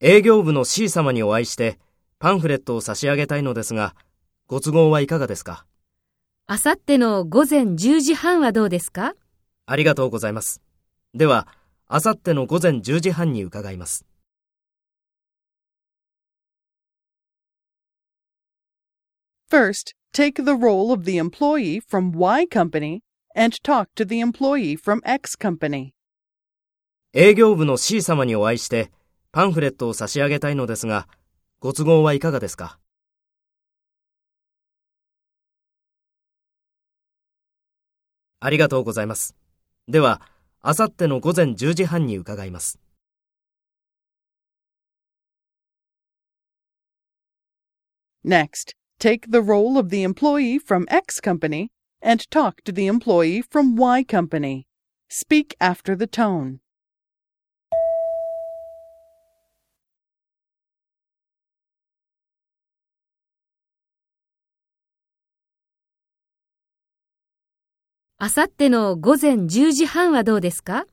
営業部の C 様にお会いしてパンフレットを差し上げたいのですが、ご都合はいかがですか？あさっての午前10時半はどうですか？ありがとうございます。では、あさっての午前10時半に伺います。First, take the role of the employee from Y company and talk to the employee from X company. 営業部の C 様にお会いしてパンフレットを差し上げたいのですが、ご都合はいかがですかありがとうございます。では、あさっての午前10時半に伺います。Next, take the role of the employee from X company and talk to the employee from Y company. Speak after the tone. あさっての午前10時半はどうですか？